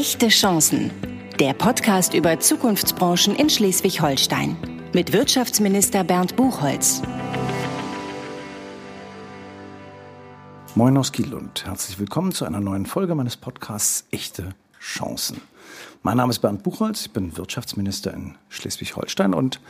Echte Chancen. Der Podcast über Zukunftsbranchen in Schleswig-Holstein. Mit Wirtschaftsminister Bernd Buchholz. Moin aus Kiel und herzlich willkommen zu einer neuen Folge meines Podcasts Echte Chancen. Mein Name ist Bernd Buchholz, ich bin Wirtschaftsminister in Schleswig-Holstein und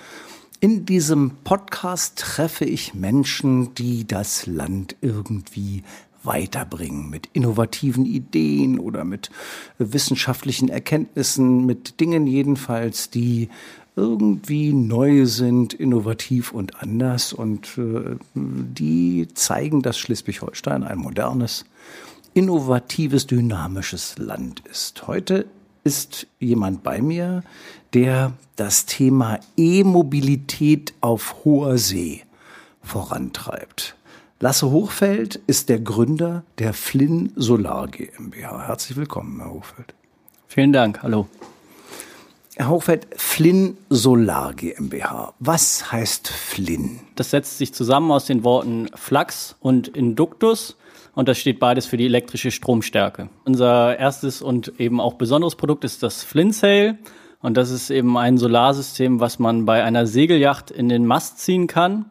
in diesem Podcast treffe ich Menschen, die das Land irgendwie weiterbringen mit innovativen Ideen oder mit wissenschaftlichen Erkenntnissen, mit Dingen jedenfalls, die irgendwie neu sind, innovativ und anders und äh, die zeigen, dass Schleswig-Holstein ein modernes, innovatives, dynamisches Land ist. Heute ist jemand bei mir, der das Thema E-Mobilität auf hoher See vorantreibt. Lasse Hochfeld ist der Gründer der Flynn Solar GmbH. Herzlich willkommen, Herr Hochfeld. Vielen Dank, hallo. Herr Hochfeld, Flynn Solar GmbH. Was heißt Flynn? Das setzt sich zusammen aus den Worten Flux und Induktus und das steht beides für die elektrische Stromstärke. Unser erstes und eben auch besonderes Produkt ist das Flynn Sail und das ist eben ein Solarsystem, was man bei einer Segelyacht in den Mast ziehen kann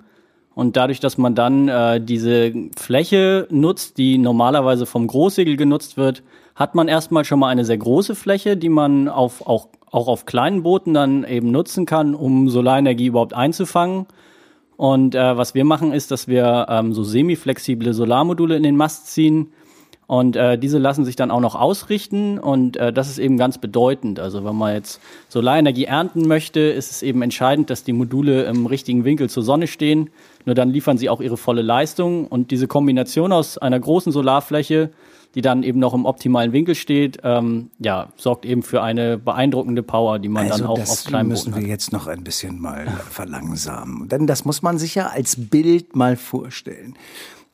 und dadurch, dass man dann äh, diese Fläche nutzt, die normalerweise vom Großsegel genutzt wird, hat man erstmal schon mal eine sehr große Fläche, die man auf, auch, auch auf kleinen Booten dann eben nutzen kann, um Solarenergie überhaupt einzufangen. Und äh, was wir machen, ist, dass wir ähm, so semi-flexible Solarmodule in den Mast ziehen, und äh, diese lassen sich dann auch noch ausrichten und äh, das ist eben ganz bedeutend. Also wenn man jetzt Solarenergie ernten möchte, ist es eben entscheidend, dass die Module im richtigen Winkel zur Sonne stehen. Nur dann liefern sie auch ihre volle Leistung. Und diese Kombination aus einer großen Solarfläche, die dann eben noch im optimalen Winkel steht, ähm, ja, sorgt eben für eine beeindruckende Power, die man also dann auch auf kleinen müssen wir hat. jetzt noch ein bisschen mal verlangsamen. Denn das muss man sich ja als Bild mal vorstellen.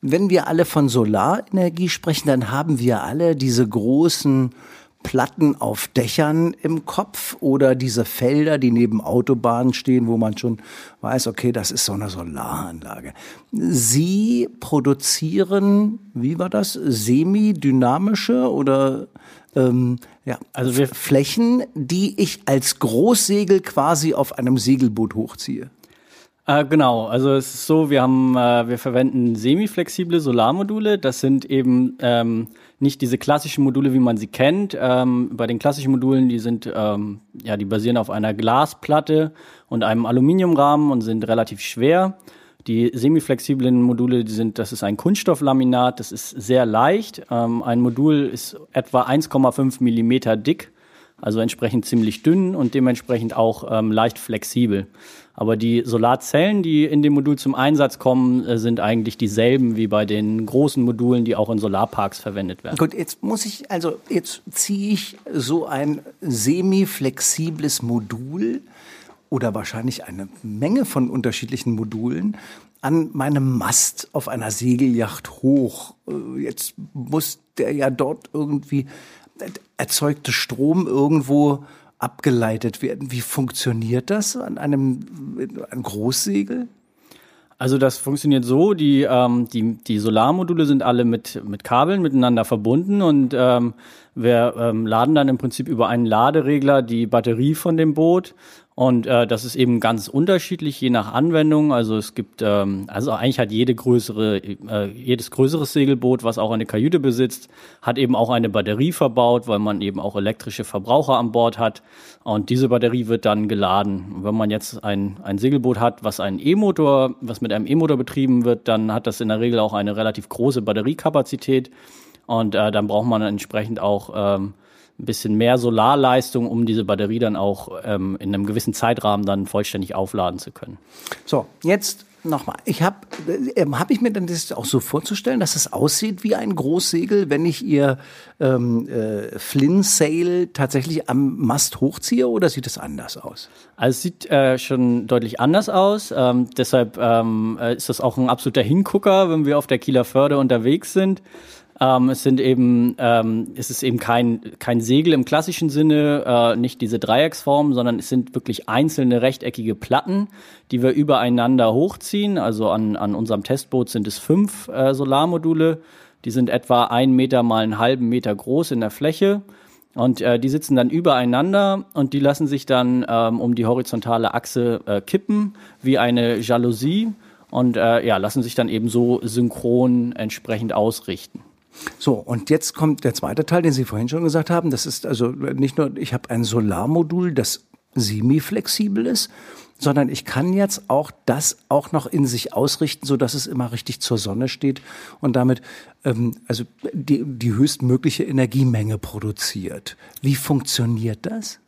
Wenn wir alle von Solarenergie sprechen, dann haben wir alle diese großen Platten auf Dächern im Kopf oder diese Felder, die neben Autobahnen stehen, wo man schon weiß, okay, das ist so eine Solaranlage. Sie produzieren, wie war das, semidynamische oder ähm, ja, Also Flächen, die ich als Großsegel quasi auf einem Segelboot hochziehe. Äh, genau, also es ist so, wir haben, äh, wir verwenden semiflexible Solarmodule. Das sind eben ähm, nicht diese klassischen Module, wie man sie kennt. Ähm, bei den klassischen Modulen, die sind, ähm, ja, die basieren auf einer Glasplatte und einem Aluminiumrahmen und sind relativ schwer. Die semiflexiblen Module, die sind, das ist ein Kunststofflaminat, das ist sehr leicht. Ähm, ein Modul ist etwa 1,5 Millimeter dick, also entsprechend ziemlich dünn und dementsprechend auch ähm, leicht flexibel. Aber die Solarzellen, die in dem Modul zum Einsatz kommen, äh, sind eigentlich dieselben wie bei den großen Modulen, die auch in Solarparks verwendet werden. Gut, jetzt muss ich, also jetzt ziehe ich so ein semi-flexibles Modul oder wahrscheinlich eine Menge von unterschiedlichen Modulen an meinem Mast auf einer Segelyacht hoch. Äh, Jetzt muss der ja dort irgendwie äh, erzeugte Strom irgendwo abgeleitet werden. Wie funktioniert das an einem, einem Großsegel? Also das funktioniert so, die, ähm, die, die Solarmodule sind alle mit, mit Kabeln miteinander verbunden und ähm, wir ähm, laden dann im Prinzip über einen Laderegler die Batterie von dem Boot und äh, das ist eben ganz unterschiedlich, je nach Anwendung. Also es gibt, ähm, also eigentlich hat jede größere, äh, jedes größeres Segelboot, was auch eine Kajüte besitzt, hat eben auch eine Batterie verbaut, weil man eben auch elektrische Verbraucher an Bord hat. Und diese Batterie wird dann geladen. Und wenn man jetzt ein, ein Segelboot hat, was einen E-Motor, was mit einem E-Motor betrieben wird, dann hat das in der Regel auch eine relativ große Batteriekapazität. Und äh, dann braucht man entsprechend auch ähm, ein bisschen mehr Solarleistung, um diese Batterie dann auch ähm, in einem gewissen Zeitrahmen dann vollständig aufladen zu können. So, jetzt nochmal. Ich habe ähm, hab ich mir dann das auch so vorzustellen, dass es aussieht wie ein Großsegel, wenn ich ihr ähm, äh, Flynn Sail tatsächlich am Mast hochziehe oder sieht es anders aus? Also es sieht äh, schon deutlich anders aus. Ähm, deshalb ähm, äh, ist das auch ein absoluter Hingucker, wenn wir auf der Kieler Förde unterwegs sind. Ähm, es sind eben, ähm, es ist eben kein, kein Segel im klassischen Sinne, äh, nicht diese Dreiecksform, sondern es sind wirklich einzelne rechteckige Platten, die wir übereinander hochziehen. Also an, an unserem Testboot sind es fünf äh, Solarmodule. Die sind etwa einen Meter mal einen halben Meter groß in der Fläche. Und äh, die sitzen dann übereinander und die lassen sich dann ähm, um die horizontale Achse äh, kippen, wie eine Jalousie und äh, ja, lassen sich dann eben so synchron entsprechend ausrichten. So, und jetzt kommt der zweite Teil, den Sie vorhin schon gesagt haben. Das ist also nicht nur, ich habe ein Solarmodul, das semi-flexibel ist, sondern ich kann jetzt auch das auch noch in sich ausrichten, so dass es immer richtig zur Sonne steht und damit ähm, also die, die höchstmögliche Energiemenge produziert. Wie funktioniert das?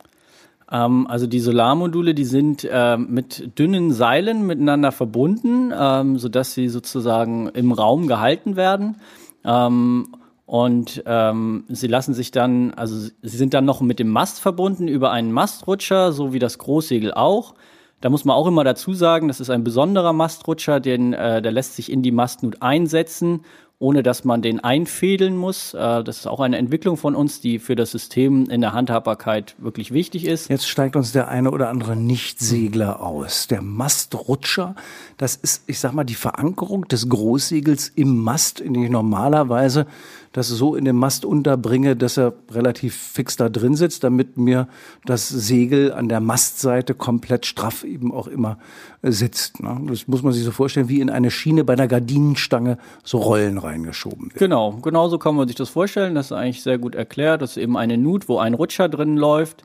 Ähm, also die Solarmodule, die sind äh, mit dünnen Seilen miteinander verbunden, ähm, sodass sie sozusagen im Raum gehalten werden. Ähm, und ähm, sie lassen sich dann, also sie sind dann noch mit dem Mast verbunden über einen Mastrutscher, so wie das Großsegel auch. Da muss man auch immer dazu sagen, das ist ein besonderer Mastrutscher, den, äh, der lässt sich in die Mastnut einsetzen ohne dass man den einfädeln muss. Äh, das ist auch eine Entwicklung von uns, die für das System in der Handhabbarkeit wirklich wichtig ist. Jetzt steigt uns der eine oder andere Nichtsegler aus. Der Mastrutscher, das ist, ich sag mal, die Verankerung des Großsegels im Mast, in die ich normalerweise das so in den Mast unterbringe, dass er relativ fix da drin sitzt, damit mir das Segel an der Mastseite komplett straff eben auch immer äh, sitzt. Ne? Das muss man sich so vorstellen, wie in eine Schiene bei einer Gardinenstange so Rollen reingeschoben werden. Genau, genau so kann man sich das vorstellen. Das ist eigentlich sehr gut erklärt. Das ist eben eine Nut, wo ein Rutscher drin läuft.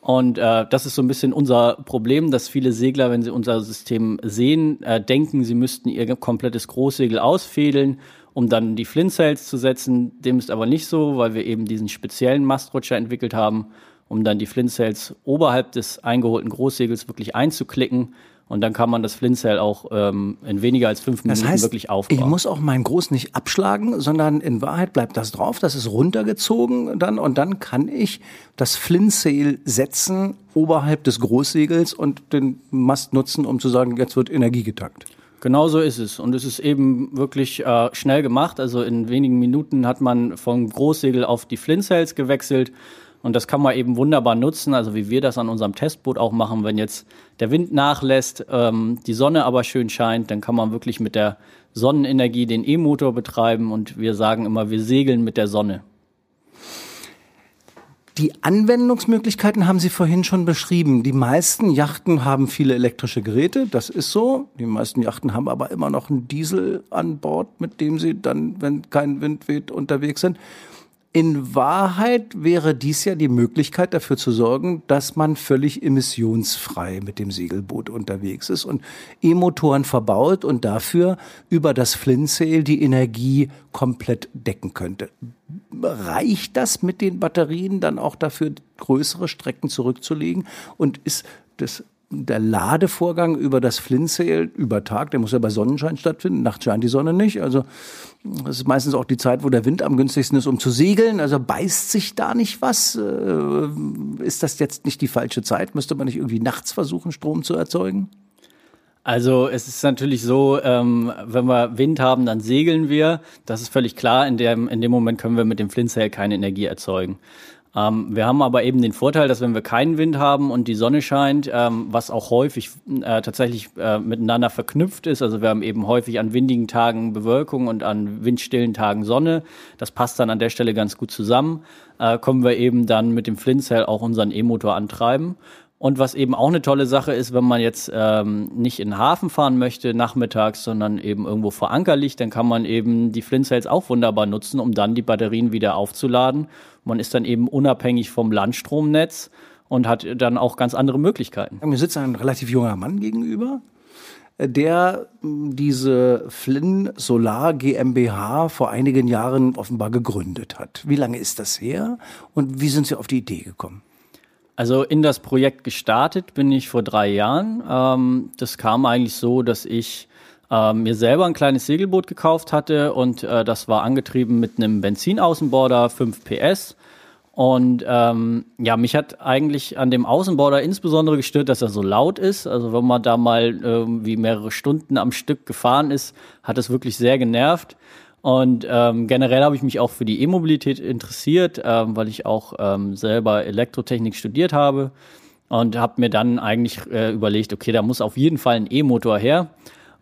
Und äh, das ist so ein bisschen unser Problem, dass viele Segler, wenn sie unser System sehen, äh, denken, sie müssten ihr komplettes Großsegel ausfädeln um dann die Flint-Sails zu setzen. Dem ist aber nicht so, weil wir eben diesen speziellen Mastrutscher entwickelt haben, um dann die Flint-Sails oberhalb des eingeholten Großsegels wirklich einzuklicken. Und dann kann man das Flintsail auch ähm, in weniger als fünf Minuten das heißt, wirklich aufbauen. Ich muss auch mein Groß nicht abschlagen, sondern in Wahrheit bleibt das drauf, das ist runtergezogen dann und dann kann ich das Flintsail setzen oberhalb des Großsegels und den Mast nutzen, um zu sagen, jetzt wird Energie getankt. Genau so ist es. Und es ist eben wirklich äh, schnell gemacht. Also in wenigen Minuten hat man vom Großsegel auf die Flintsails gewechselt. Und das kann man eben wunderbar nutzen, also wie wir das an unserem Testboot auch machen, wenn jetzt der Wind nachlässt, ähm, die Sonne aber schön scheint, dann kann man wirklich mit der Sonnenenergie den E-Motor betreiben und wir sagen immer, wir segeln mit der Sonne. Die Anwendungsmöglichkeiten haben Sie vorhin schon beschrieben. Die meisten Yachten haben viele elektrische Geräte, das ist so. Die meisten Yachten haben aber immer noch einen Diesel an Bord, mit dem sie dann, wenn kein Wind weht, unterwegs sind. In Wahrheit wäre dies ja die Möglichkeit dafür zu sorgen, dass man völlig emissionsfrei mit dem Segelboot unterwegs ist und E-Motoren verbaut und dafür über das Flintsail die Energie komplett decken könnte. Reicht das mit den Batterien dann auch dafür, größere Strecken zurückzulegen? Und ist das der Ladevorgang über das Flintsail über Tag, der muss ja bei Sonnenschein stattfinden, nachts scheint die Sonne nicht. Also das ist meistens auch die Zeit, wo der Wind am günstigsten ist, um zu segeln. Also beißt sich da nicht was? Äh, ist das jetzt nicht die falsche Zeit? Müsste man nicht irgendwie nachts versuchen, Strom zu erzeugen? Also es ist natürlich so, ähm, wenn wir Wind haben, dann segeln wir. Das ist völlig klar. In dem, in dem Moment können wir mit dem Flintsail keine Energie erzeugen. Ähm, wir haben aber eben den Vorteil, dass wenn wir keinen Wind haben und die Sonne scheint, ähm, was auch häufig äh, tatsächlich äh, miteinander verknüpft ist, also wir haben eben häufig an windigen Tagen Bewölkung und an windstillen Tagen Sonne, das passt dann an der Stelle ganz gut zusammen, äh, kommen wir eben dann mit dem Flint Cell auch unseren E-Motor antreiben. Und was eben auch eine tolle Sache ist, wenn man jetzt ähm, nicht in den Hafen fahren möchte nachmittags, sondern eben irgendwo vor Anker liegt, dann kann man eben die Flint Cells auch wunderbar nutzen, um dann die Batterien wieder aufzuladen. Man ist dann eben unabhängig vom Landstromnetz und hat dann auch ganz andere Möglichkeiten. Mir sitzt ein relativ junger Mann gegenüber, der diese Flynn Solar GmbH vor einigen Jahren offenbar gegründet hat. Wie lange ist das her und wie sind Sie auf die Idee gekommen? Also in das Projekt gestartet bin ich vor drei Jahren. Ähm, das kam eigentlich so, dass ich äh, mir selber ein kleines Segelboot gekauft hatte und äh, das war angetrieben mit einem Benzinaußenborder 5 PS. Und ähm, ja, mich hat eigentlich an dem Außenborder insbesondere gestört, dass er so laut ist. Also wenn man da mal irgendwie mehrere Stunden am Stück gefahren ist, hat es wirklich sehr genervt. Und ähm, generell habe ich mich auch für die E-Mobilität interessiert, ähm, weil ich auch ähm, selber Elektrotechnik studiert habe und habe mir dann eigentlich äh, überlegt, okay, da muss auf jeden Fall ein E-Motor her.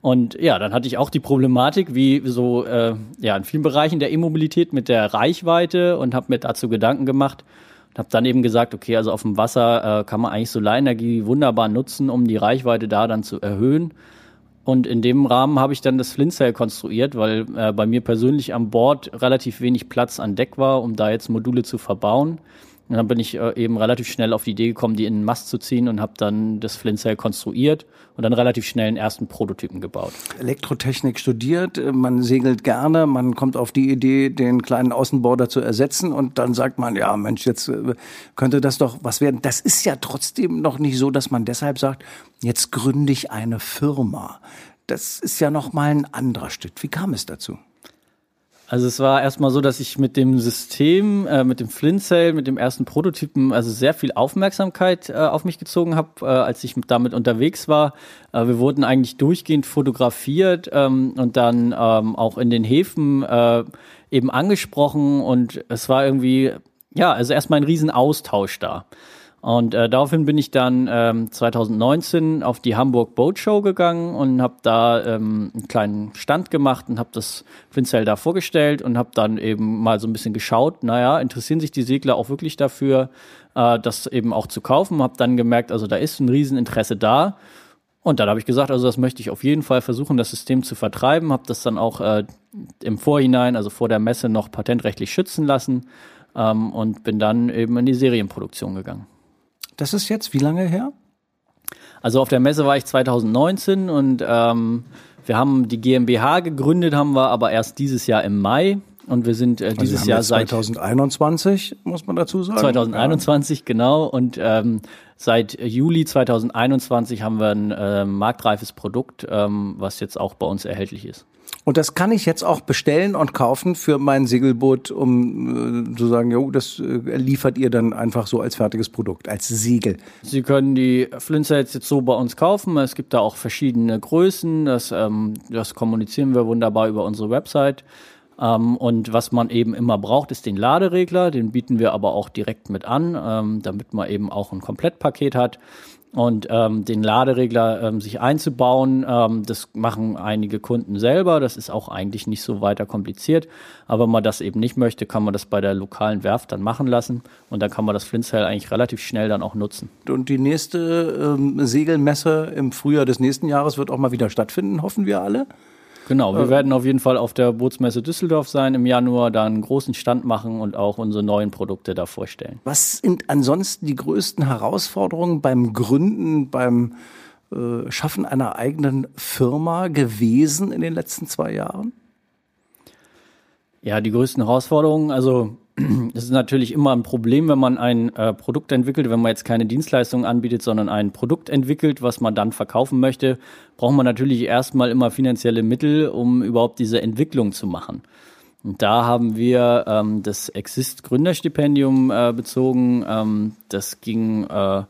Und ja, dann hatte ich auch die Problematik, wie so äh, ja in vielen Bereichen der E-Mobilität mit der Reichweite und habe mir dazu Gedanken gemacht. Und habe dann eben gesagt, okay, also auf dem Wasser äh, kann man eigentlich Solarenergie wunderbar nutzen, um die Reichweite da dann zu erhöhen. Und in dem Rahmen habe ich dann das Flint Cell konstruiert, weil äh, bei mir persönlich an Bord relativ wenig Platz an Deck war, um da jetzt Module zu verbauen. Und dann bin ich äh, eben relativ schnell auf die Idee gekommen, die in den Mast zu ziehen und habe dann das Flint Cell konstruiert und dann relativ schnell einen ersten Prototypen gebaut. Elektrotechnik studiert, man segelt gerne, man kommt auf die Idee, den kleinen Außenborder zu ersetzen und dann sagt man, ja Mensch, jetzt äh, könnte das doch was werden. Das ist ja trotzdem noch nicht so, dass man deshalb sagt, jetzt gründe ich eine Firma. Das ist ja noch mal ein anderer Schritt. Wie kam es dazu? Also es war erstmal so, dass ich mit dem System, äh, mit dem Flint Cell, mit dem ersten Prototypen, also sehr viel Aufmerksamkeit äh, auf mich gezogen habe, äh, als ich damit unterwegs war. Äh, wir wurden eigentlich durchgehend fotografiert ähm, und dann ähm, auch in den Häfen äh, eben angesprochen und es war irgendwie, ja, also erstmal ein riesen Austausch da. Und äh, daraufhin bin ich dann ähm, 2019 auf die Hamburg Boat Show gegangen und habe da ähm, einen kleinen Stand gemacht und habe das Finzell da vorgestellt und habe dann eben mal so ein bisschen geschaut, naja, interessieren sich die Segler auch wirklich dafür, äh, das eben auch zu kaufen. Habe dann gemerkt, also da ist ein Rieseninteresse da. Und dann habe ich gesagt, also das möchte ich auf jeden Fall versuchen, das System zu vertreiben. Habe das dann auch äh, im Vorhinein, also vor der Messe, noch patentrechtlich schützen lassen ähm, und bin dann eben in die Serienproduktion gegangen. Das ist jetzt wie lange her? Also auf der Messe war ich 2019 und ähm, wir haben die GmbH gegründet, haben wir aber erst dieses Jahr im Mai. Und wir sind äh, also dieses also Jahr seit 2021, muss man dazu sagen. 2021, ja. genau. Und ähm, seit Juli 2021 haben wir ein äh, marktreifes Produkt, ähm, was jetzt auch bei uns erhältlich ist. Und das kann ich jetzt auch bestellen und kaufen für mein Segelboot, um äh, zu sagen, jo, das äh, liefert ihr dann einfach so als fertiges Produkt, als Segel. Sie können die Flintsets jetzt so bei uns kaufen. Es gibt da auch verschiedene Größen. Das, ähm, das kommunizieren wir wunderbar über unsere Website. Ähm, und was man eben immer braucht, ist den Laderegler. Den bieten wir aber auch direkt mit an, ähm, damit man eben auch ein Komplettpaket hat. Und ähm, den Laderegler ähm, sich einzubauen, ähm, das machen einige Kunden selber. Das ist auch eigentlich nicht so weiter kompliziert. Aber wenn man das eben nicht möchte, kann man das bei der lokalen Werft dann machen lassen. Und dann kann man das Flintzell eigentlich relativ schnell dann auch nutzen. Und die nächste ähm, Segelmesse im Frühjahr des nächsten Jahres wird auch mal wieder stattfinden, hoffen wir alle. Genau, wir äh, werden auf jeden Fall auf der Bootsmesse Düsseldorf sein im Januar, da einen großen Stand machen und auch unsere neuen Produkte da vorstellen. Was sind ansonsten die größten Herausforderungen beim Gründen, beim äh, Schaffen einer eigenen Firma gewesen in den letzten zwei Jahren? Ja, die größten Herausforderungen, also das ist natürlich immer ein Problem, wenn man ein äh, Produkt entwickelt, wenn man jetzt keine Dienstleistung anbietet, sondern ein Produkt entwickelt, was man dann verkaufen möchte, braucht man natürlich erstmal immer finanzielle Mittel, um überhaupt diese Entwicklung zu machen. Und da haben wir ähm, das Exist Gründerstipendium äh, bezogen. Ähm, das ging äh,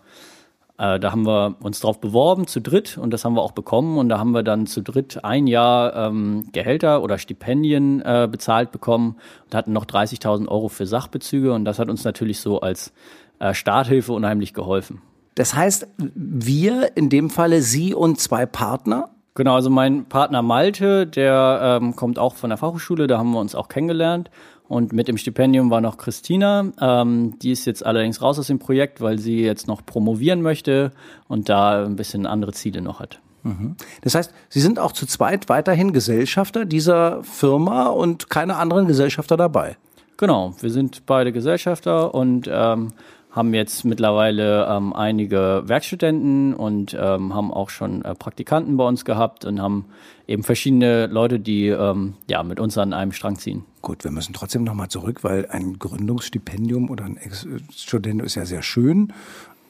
da haben wir uns drauf beworben zu dritt und das haben wir auch bekommen und da haben wir dann zu dritt ein Jahr ähm, Gehälter oder Stipendien äh, bezahlt bekommen und hatten noch 30.000 Euro für Sachbezüge und das hat uns natürlich so als äh, Starthilfe unheimlich geholfen. Das heißt, wir, in dem Falle Sie und zwei Partner? Genau, also mein Partner Malte, der ähm, kommt auch von der Fachhochschule, da haben wir uns auch kennengelernt und mit dem Stipendium war noch Christina. Ähm, die ist jetzt allerdings raus aus dem Projekt, weil sie jetzt noch promovieren möchte und da ein bisschen andere Ziele noch hat. Mhm. Das heißt, Sie sind auch zu zweit weiterhin Gesellschafter dieser Firma und keine anderen Gesellschafter dabei. Genau, wir sind beide Gesellschafter und ähm, haben jetzt mittlerweile ähm, einige Werkstudenten und ähm, haben auch schon äh, Praktikanten bei uns gehabt und haben eben verschiedene Leute, die ähm, ja mit uns an einem Strang ziehen. Gut, wir müssen trotzdem nochmal zurück, weil ein Gründungsstipendium oder ein Ex-Student ist ja sehr schön,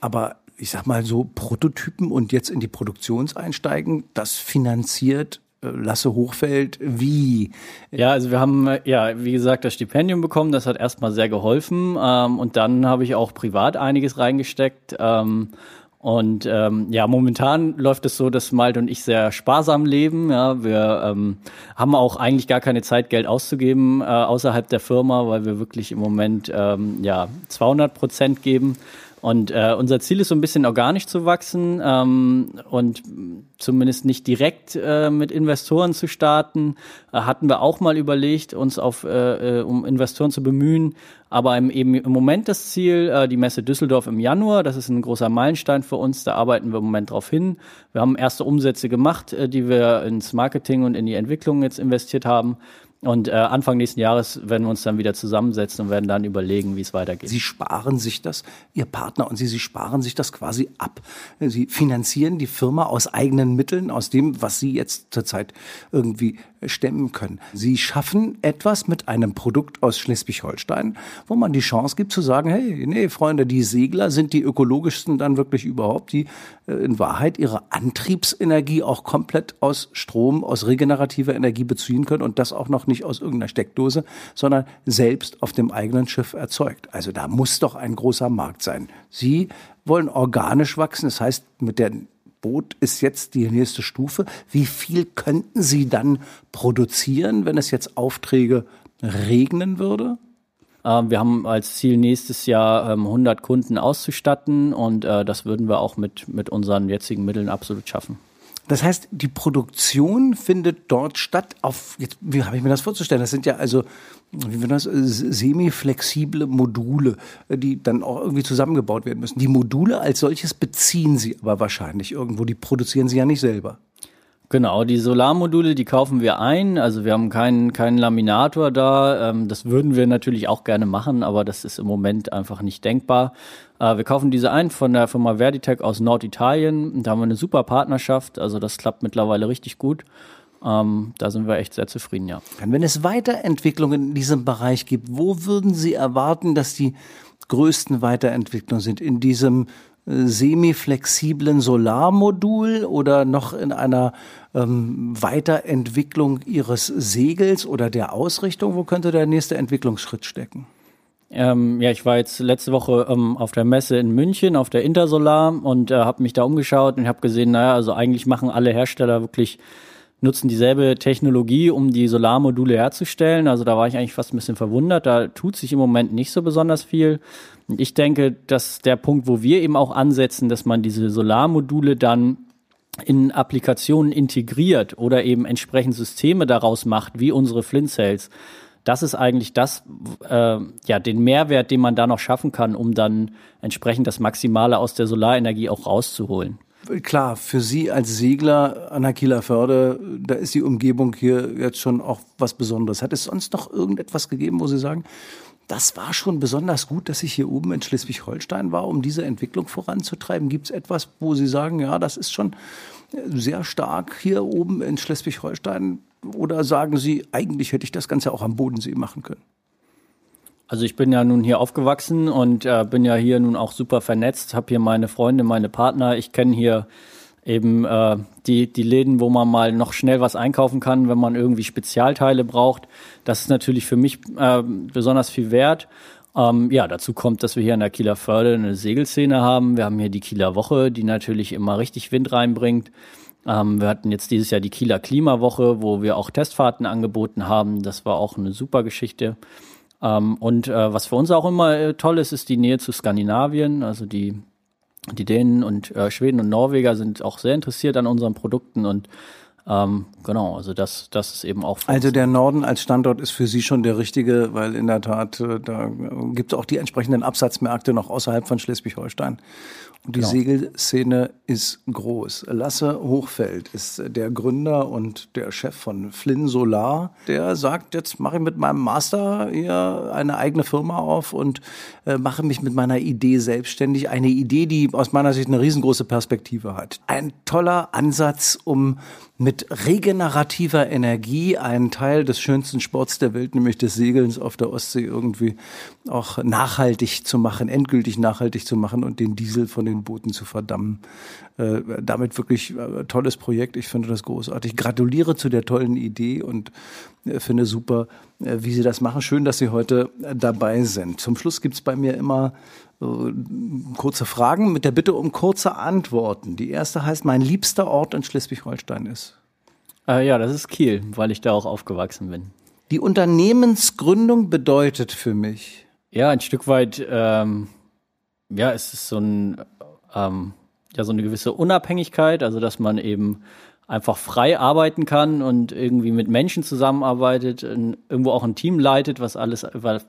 aber ich sag mal so Prototypen und jetzt in die Produktion einsteigen, das finanziert Lasse Hochfeld, wie? Ja, also wir haben ja, wie gesagt, das Stipendium bekommen, das hat erstmal sehr geholfen ähm, und dann habe ich auch privat einiges reingesteckt. Ähm, und ähm, ja, momentan läuft es so, dass Malte und ich sehr sparsam leben. Ja, wir ähm, haben auch eigentlich gar keine Zeit, Geld auszugeben äh, außerhalb der Firma, weil wir wirklich im Moment ähm, ja 200 Prozent geben Und äh, unser Ziel ist so ein bisschen organisch zu wachsen ähm, und zumindest nicht direkt äh, mit Investoren zu starten. Äh, hatten wir auch mal überlegt, uns auf äh, äh um Investoren zu bemühen. Aber im, eben im Moment das Ziel, äh, die Messe Düsseldorf im Januar, das ist ein großer Meilenstein für uns, da arbeiten wir im Moment drauf hin. Wir haben erste Umsätze gemacht, äh, die wir ins Marketing und in die Entwicklung jetzt investiert haben. Und äh, Anfang nächsten Jahres werden wir uns dann wieder zusammensetzen und werden dann überlegen, wie es weitergeht. Sie sparen sich das, Ihr Partner und Sie, Sie sparen sich das quasi ab. Sie finanzieren die Firma aus eigenen Mitteln, aus dem, was Sie jetzt zurzeit irgendwie stemmen können. Sie schaffen etwas mit einem Produkt aus Schleswig-Holstein, wo man die Chance gibt zu sagen, hey, nee, Freunde, die Segler sind die ökologischsten dann wirklich überhaupt, die äh, in Wahrheit ihre Antriebsenergie auch komplett aus Strom, aus regenerativer Energie beziehen können und das auch noch nicht aus irgendeiner Steckdose, sondern selbst auf dem eigenen Schiff erzeugt. Also da muss doch ein großer Markt sein. Sie wollen organisch wachsen, das heißt mit der Boot ist jetzt die nächste Stufe. Wie viel könnten Sie dann produzieren, wenn es jetzt Aufträge regnen würde? Ähm, wir haben als Ziel nächstes Jahr 100 ähm, Kunden auszustatten und äh, das würden wir auch mit, mit unseren jetzigen Mitteln absolut schaffen. Das heißt, die Produktion findet dort statt. Auf jetzt, wie habe ich mir das vorzustellen? Das sind ja also, wie wir das, semi-flexible Module, die dann auch irgendwie zusammengebaut werden müssen. Die Module als solches beziehen Sie aber wahrscheinlich irgendwo. Die produzieren Sie ja nicht selber. Genau, die Solarmodule, die kaufen wir ein. Also wir haben keinen, keinen Laminator da. Ähm, das würden wir natürlich auch gerne machen, aber das ist im Moment einfach nicht denkbar. Äh, wir kaufen diese ein von der Firma Verditec aus Norditalien. Da haben wir eine super Partnerschaft. Also das klappt mittlerweile richtig gut. Ähm, da sind wir echt sehr zufrieden, ja. Wenn es Weiterentwicklungen in diesem Bereich gibt, wo würden Sie erwarten, dass die größten Weiterentwicklungen sind? In diesem semi-flexiblen Solarmodul oder noch in einer ähm, Weiterentwicklung Ihres Segels oder der Ausrichtung? Wo könnte der nächste Entwicklungsschritt stecken? Ähm, ja, ich war jetzt letzte Woche ähm, auf der Messe in München, auf der Intersolar und äh, habe mich da umgeschaut und habe gesehen, naja, also eigentlich machen alle Hersteller wirklich nutzen dieselbe Technologie, um die Solarmodule herzustellen. Also da war ich eigentlich fast ein bisschen verwundert. Da tut sich im Moment nicht so besonders viel. Und ich denke, dass der Punkt, wo wir eben auch ansetzen, dass man diese Solarmodule dann in Applikationen integriert oder eben entsprechend Systeme daraus macht, wie unsere Flint Cells. Das ist eigentlich das, äh, ja, den Mehrwert, den man da noch schaffen kann, um dann entsprechend das Maximale aus der Solarenergie auch rauszuholen. Klar, für Sie als Segler an der Kieler Förde, da ist die Umgebung hier jetzt schon auch was Besonderes. Hat es sonst noch irgendetwas gegeben, wo Sie sagen, das war schon besonders gut, dass ich hier oben in Schleswig-Holstein war, um diese Entwicklung voranzutreiben? Gibt es etwas, wo Sie sagen, ja, das ist schon sehr stark hier oben in Schleswig-Holstein? Oder sagen Sie, eigentlich hätte ich das Ganze auch am Bodensee machen können? Also ich bin ja nun hier aufgewachsen und äh, bin ja hier nun auch super vernetzt, habe hier meine Freunde, meine Partner. Ich kenne hier eben äh, die, die Läden, wo man mal noch schnell was einkaufen kann, wenn man irgendwie Spezialteile braucht. Das ist natürlich für mich äh, besonders viel wert. Ähm, ja, dazu kommt, dass wir hier in der Kieler Förde eine Segelszene haben. Wir haben hier die Kieler Woche, die natürlich immer richtig Wind reinbringt. Ähm, wir hatten jetzt dieses Jahr die Kieler Klimawoche, wo wir auch Testfahrten angeboten haben. Das war auch eine super Geschichte. Ähm, und äh, was für uns auch immer äh, toll ist, ist die Nähe zu Skandinavien. Also die, die Dänen und äh, Schweden und Norweger sind auch sehr interessiert an unseren Produkten und ähm, genau, also das, das ist eben auch. Also der Norden als Standort ist für Sie schon der richtige, weil in der Tat äh, da gibt es auch die entsprechenden Absatzmärkte noch außerhalb von Schleswig-Holstein. Die genau. Segelszene ist groß. Lasse Hochfeld ist der Gründer und der Chef von Flynn Solar. Der sagt, jetzt mache ich mit meinem Master hier eine eigene Firma auf und äh, mache mich mit meiner Idee selbstständig. Eine Idee, die aus meiner Sicht eine riesengroße Perspektive hat. Ein toller Ansatz, um mit regenerativer Energie einen Teil des schönsten Sports der Welt, nämlich des Segelns auf der Ostsee, irgendwie auch nachhaltig zu machen, endgültig nachhaltig zu machen und den Diesel von den Booten zu verdammen. Äh, damit wirklich äh, tolles Projekt. Ich finde das großartig. Gratuliere zu der tollen Idee und äh, finde super, äh, wie Sie das machen. Schön, dass Sie heute äh, dabei sind. Zum Schluss gibt's bei mir immer äh, kurze Fragen mit der Bitte um kurze Antworten. Die erste heißt, mein liebster Ort in Schleswig-Holstein ist. Ja, das ist Kiel, weil ich da auch aufgewachsen bin. Die Unternehmensgründung bedeutet für mich. Ja, ein Stück weit ähm, Ja, es ist so ein ähm, ja so eine gewisse Unabhängigkeit, also dass man eben einfach frei arbeiten kann und irgendwie mit Menschen zusammenarbeitet, irgendwo auch ein Team leitet, was alles,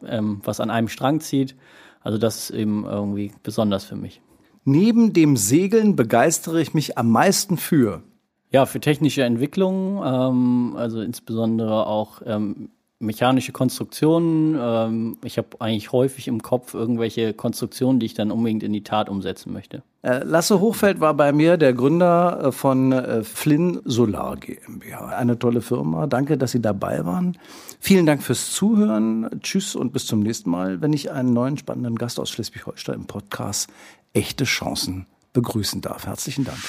ähm, was an einem Strang zieht. Also das ist eben irgendwie besonders für mich. Neben dem Segeln begeistere ich mich am meisten für. Ja, für technische Entwicklungen, ähm, also insbesondere auch ähm, mechanische Konstruktionen. Ähm, ich habe eigentlich häufig im Kopf irgendwelche Konstruktionen, die ich dann unbedingt in die Tat umsetzen möchte. Äh, Lasse Hochfeld war bei mir der Gründer äh, von äh, Flynn Solar GmbH. Eine tolle Firma. Danke, dass Sie dabei waren. Vielen Dank fürs Zuhören. Tschüss und bis zum nächsten Mal, wenn ich einen neuen spannenden Gast aus Schleswig-Holstein im Podcast Echte Chancen begrüßen darf. Herzlichen Dank.